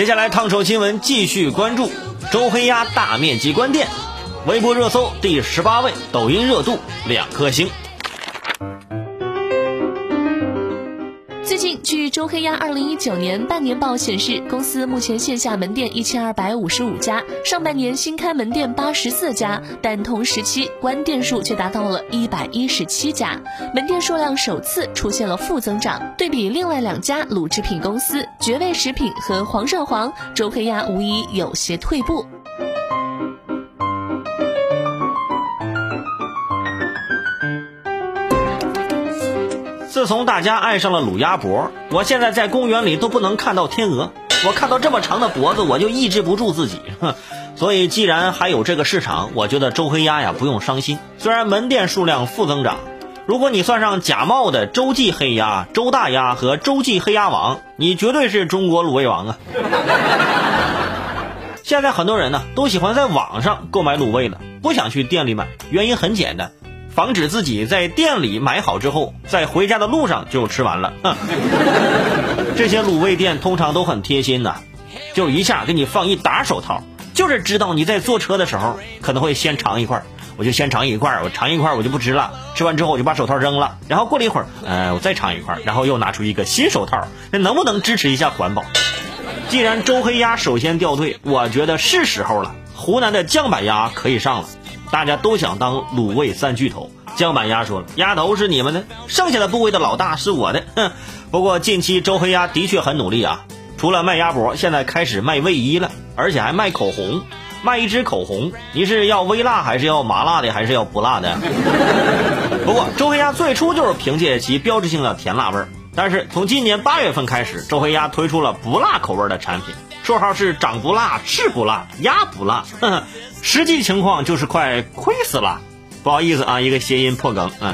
接下来烫手新闻继续关注周黑鸭大面积关店，微博热搜第十八位，抖音热度两颗星。最近，据周黑鸭二零一九年半年报显示，公司目前线下门店一千二百五十五家，上半年新开门店八十四家，但同时期关店数却达到了一百一十七家，门店数量首次出现了负增长。对比另外两家乳制品公司绝味食品和煌上煌，周黑鸭无疑有些退步。自从大家爱上了卤鸭脖，我现在在公园里都不能看到天鹅。我看到这么长的脖子，我就抑制不住自己。哼，所以既然还有这个市场，我觉得周黑鸭呀不用伤心。虽然门店数量负增长，如果你算上假冒的洲际黑鸭、周大鸭和洲际黑鸭王，你绝对是中国卤味王啊！现在很多人呢都喜欢在网上购买卤味了，不想去店里买，原因很简单。防止自己在店里买好之后，在回家的路上就吃完了。这些卤味店通常都很贴心的，就一下给你放一打手套，就是知道你在坐车的时候可能会先尝一块，我就先尝一块，我尝一块我就不吃了，吃完之后我就把手套扔了，然后过了一会儿，呃，我再尝一块，然后又拿出一个新手套，那能不能支持一下环保？既然周黑鸭首先掉队，我觉得是时候了，湖南的酱板鸭可以上了。大家都想当卤味三巨头，姜板鸭说了，鸭头是你们的，剩下的部位的老大是我的。哼，不过近期周黑鸭的确很努力啊，除了卖鸭脖，现在开始卖卫衣了，而且还卖口红，卖一支口红，你是要微辣还是要麻辣的，还是要不辣的？不过周黑鸭最初就是凭借其标志性的甜辣味儿，但是从今年八月份开始，周黑鸭推出了不辣口味的产品。绰号是长不辣，吃不辣，鸭不辣，实际情况就是快亏死了。不好意思啊，一个谐音破梗啊。